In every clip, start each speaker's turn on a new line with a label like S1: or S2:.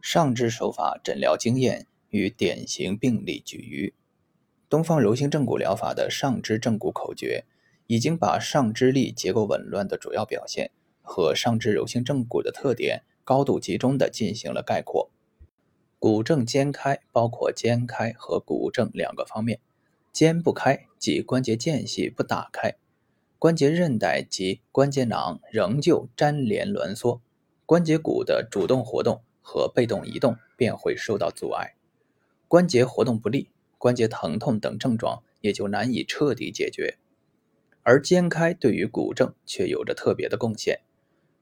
S1: 上肢手法诊疗经验与典型病例举隅。东方柔性正骨疗法的上肢正骨口诀，已经把上肢力结构紊乱的主要表现和上肢柔性正骨的特点高度集中地进行了概括。骨正肩开包括肩开和骨正两个方面，肩不开即关节间隙不打开，关节韧带及关节囊仍旧粘连挛缩，关节骨的主动活动。和被动移动便会受到阻碍，关节活动不利，关节疼痛等症状也就难以彻底解决。而肩开对于骨症却有着特别的贡献。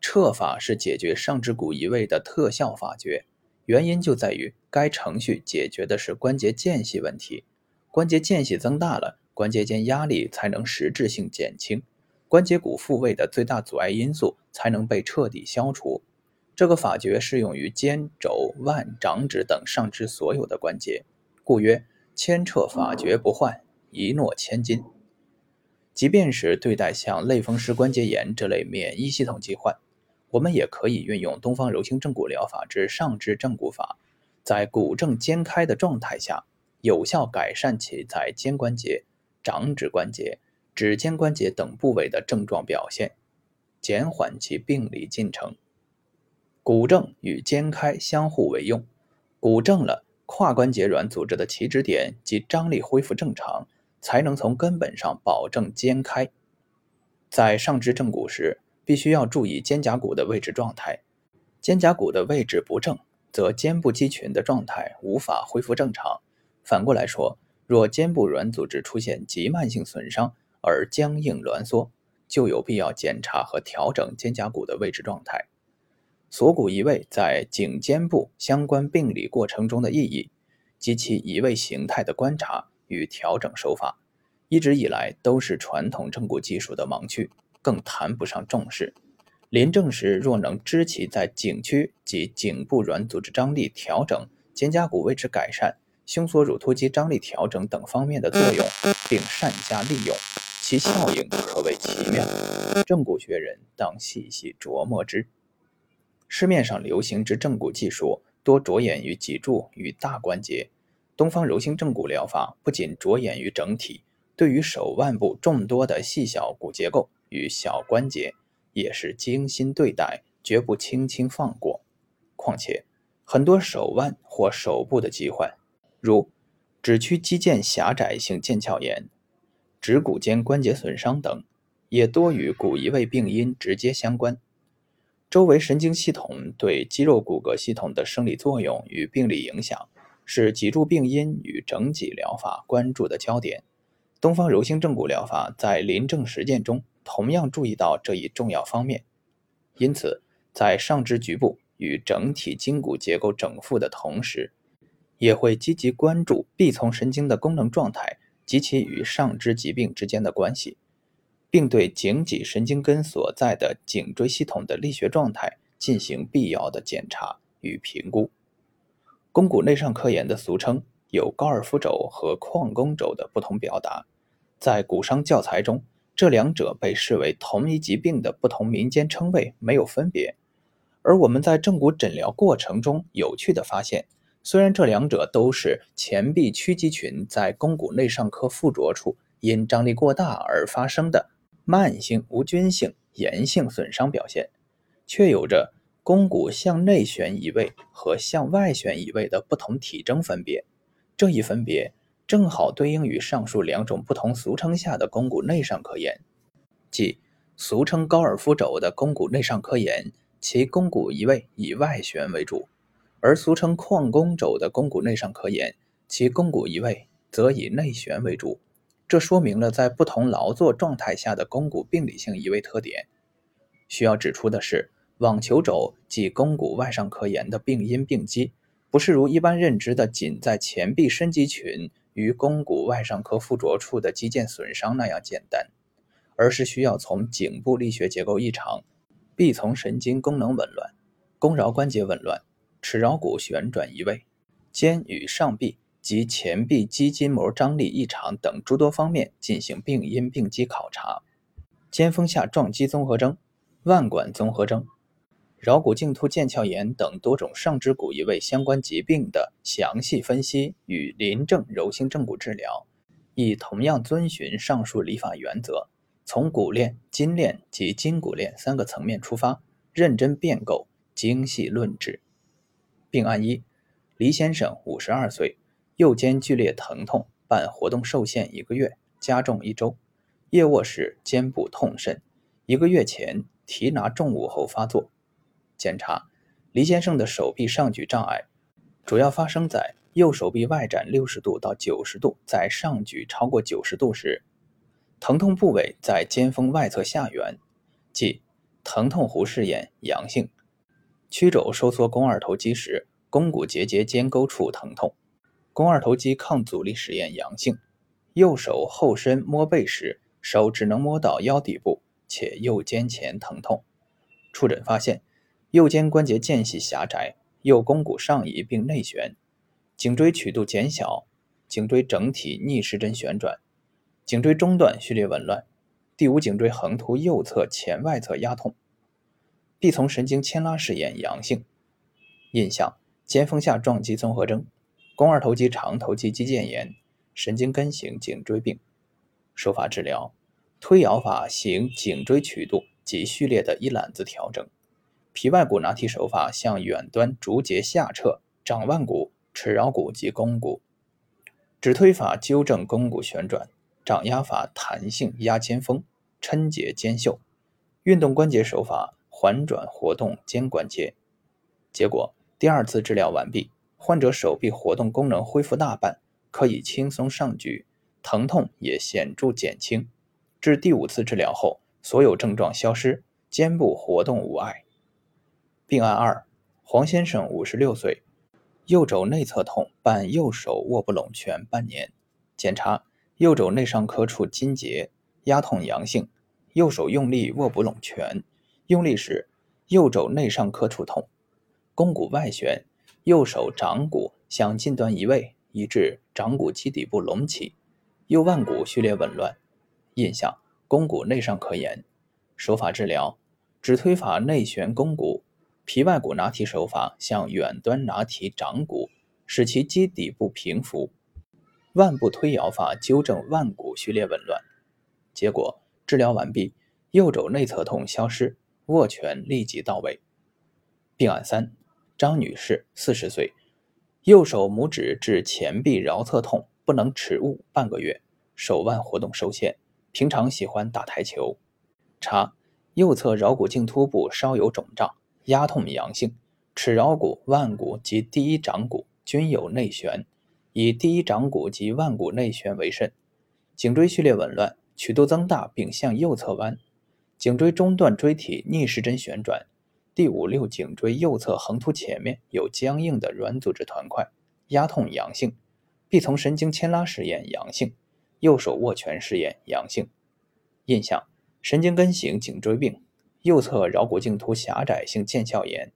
S1: 撤法是解决上肢骨移位的特效法诀，原因就在于该程序解决的是关节间隙问题。关节间隙增大了，关节间压力才能实质性减轻，关节骨复位的最大阻碍因素才能被彻底消除。这个法诀适用于肩、肘、腕、掌指等上肢所有的关节，故曰牵撤法诀不换，一诺千金。即便是对待像类风湿关节炎这类免疫系统疾患，我们也可以运用东方柔性正骨疗法之上肢正骨法，在骨正肩开的状态下，有效改善其在肩关节、掌指关节、指尖关节等部位的症状表现，减缓其病理进程。骨正与肩开相互为用，骨正了，胯关节软组织的起止点及张力恢复正常，才能从根本上保证肩开。在上肢正骨时，必须要注意肩胛骨的位置状态，肩胛骨的位置不正，则肩部肌群的状态无法恢复正常。反过来说，若肩部软组织出现急慢性损伤而僵硬挛缩，就有必要检查和调整肩胛骨的位置状态。锁骨移位在颈肩部相关病理过程中的意义及其移位形态的观察与调整手法，一直以来都是传统正骨技术的盲区，更谈不上重视。临证时若能知其在颈区及颈部软组织张力调整、肩胛骨位置改善、胸锁乳突肌张力调整等方面的作用，并善加利用，其效应可谓奇妙。正骨学人当细细琢磨之。市面上流行之正骨技术多着眼于脊柱与大关节，东方柔性正骨疗法不仅着眼于整体，对于手腕部众多的细小骨结构与小关节也是精心对待，绝不轻轻放过。况且，很多手腕或手部的疾患，如指屈肌腱狭窄性腱鞘炎、指骨间关节损伤等，也多与骨移位病因直接相关。周围神经系统对肌肉骨骼系统的生理作用与病理影响，是脊柱病因与整脊疗法关注的焦点。东方柔性正骨疗法在临证实践中同样注意到这一重要方面，因此在上肢局部与整体筋骨结构整复的同时，也会积极关注臂丛神经的功能状态及其与上肢疾病之间的关系。并对颈脊神经根所在的颈椎系统的力学状态进行必要的检查与评估。肱骨内上髁炎的俗称有高尔夫肘和矿工肘的不同表达，在骨伤教材中，这两者被视为同一疾病的不同民间称谓没有分别。而我们在正骨诊疗过程中有趣的发现，虽然这两者都是前臂屈肌群在肱骨内上髁附着处因张力过大而发生的。慢性无菌性炎性损伤表现，却有着肱骨向内旋移位和向外旋移位的不同体征分别。这一分别正好对应于上述两种不同俗称下的肱骨内上髁炎，即俗称高尔夫肘的肱骨内上髁炎，其肱骨移位以外旋为主；而俗称矿工肘的肱骨内上髁炎，其肱骨移位则以内旋为主。这说明了在不同劳作状态下的肱骨病理性移位特点。需要指出的是，网球肘及肱骨外上髁炎的病因病机，不是如一般认知的仅在前臂伸肌群与肱骨外上髁附着处的肌腱损伤那样简单，而是需要从颈部力学结构异常、臂丛神经功能紊乱、肱桡关节紊乱、尺桡骨旋转移位、肩与上臂。及前臂肌筋膜张力异常等诸多方面进行病因病机考察。肩峰下撞击综合征、腕管综合征、桡骨茎突腱鞘炎等多种上肢骨移位相关疾病的详细分析与临证柔性正骨治疗，亦同样遵循上述理法原则，从骨链、筋链及筋骨链三个层面出发，认真辩构，精细论治。病案一：黎先生，五十二岁，右肩剧烈疼痛，伴活动受限一个月，加重一周，夜卧时肩部痛甚，一个月前提拿重物后发作。检查黎先生的手臂上举障碍，主要发生在右手臂外展六十度到九十度，在上举超过九十度时，疼痛部位在肩峰外侧下缘，即疼痛弧试验阳性。曲肘收缩肱二头肌时，肱骨结节肩沟处疼痛，肱二头肌抗阻力实验阳性。右手后伸摸背时，手只能摸到腰底部，且右肩前疼痛。触诊发现。右肩关节间隙狭窄，右肱骨上移并内旋，颈椎曲度减小，颈椎整体逆时针旋转，颈椎中段序列紊乱，第五颈椎横突右侧前外侧压痛，臂丛神经牵拉试验阳性，印象肩峰下撞击综合征，肱二头肌长头肌肌腱炎，神经根型颈椎病。手法治疗：推摇法行颈椎曲度及序列的一揽子调整。皮外骨拿提手法向远端逐节下撤掌腕骨、尺桡骨及肱骨；指推法纠正肱骨旋转；掌压法弹性压肩峰、抻结肩袖；运动关节手法环转活动肩关节。结果，第二次治疗完毕，患者手臂活动功能恢复大半，可以轻松上举，疼痛也显著减轻。至第五次治疗后，所有症状消失，肩部活动无碍。病案二：黄先生，五十六岁，右肘内侧痛，伴右手握不拢拳半年。检查右肘内上髁处筋结，压痛阳性。右手用力握不拢拳，用力时右肘内上髁处痛。肱骨外旋，右手掌骨向近端移位，以致掌骨基底部隆起。右腕骨序列紊乱。印象：肱骨内上髁炎。手法治疗：指推法内旋肱骨。皮外骨拿提手法向远端拿提掌骨，使其基底部平伏；腕部推摇法纠正腕骨序列紊乱。结果治疗完毕，右肘内侧痛消失，握拳立即到位。病案三：张女士，四十岁，右手拇指至前臂桡侧痛，不能持物半个月，手腕活动受限，平常喜欢打台球。查右侧桡骨茎突部稍有肿胀。压痛阳性，尺桡骨、腕骨及第一掌骨均有内旋，以第一掌骨及腕骨内旋为甚。颈椎序列紊乱，曲度增大并向右侧弯，颈椎中段椎体逆时针旋转，第五六颈椎右侧横突前面有僵硬的软组织团块，压痛阳性，臂丛神经牵拉试验阳性，右手握拳试验阳性。印象：神经根型颈椎病。右侧桡骨茎突狭窄性腱鞘炎，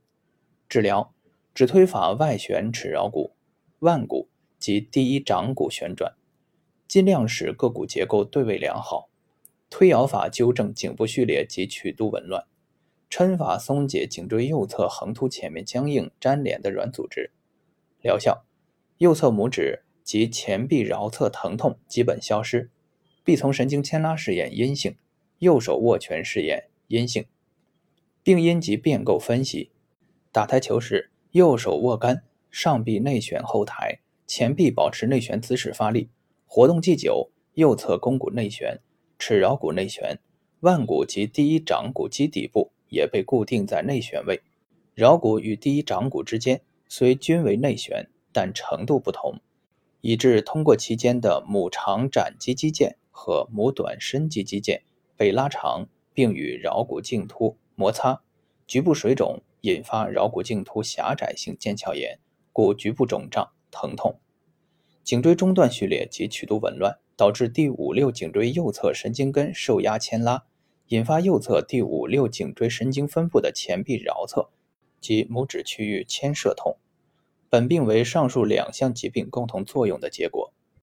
S1: 治疗指推法外旋尺桡骨、腕骨及第一掌骨旋转，尽量使各骨结构对位良好。推摇法纠正颈部序列及曲度紊乱，抻法松解颈椎右侧横突前面僵硬粘连的软组织。疗效：右侧拇指及前臂桡侧疼痛基本消失，臂丛神经牵拉试验阴性，右手握拳试验。阴性，病因及变构分析：打台球时，右手握杆，上臂内旋后抬，前臂保持内旋姿势发力，活动既久，右侧肱骨内旋，尺桡骨内旋，腕骨及第一掌骨基底部也被固定在内旋位，桡骨与第一掌骨之间虽均为内旋，但程度不同，以致通过其间的拇长展肌肌腱和拇短伸肌肌腱被拉长。并与桡骨茎突摩擦，局部水肿引发桡骨茎突狭窄性腱鞘炎，故局部肿胀疼痛。颈椎中段序列及曲度紊乱，导致第五六颈椎右侧神经根受压牵拉，引发右侧第五六颈椎神经分布的前臂桡侧及拇指区域牵涉痛。本病为上述两项疾病共同作用的结果。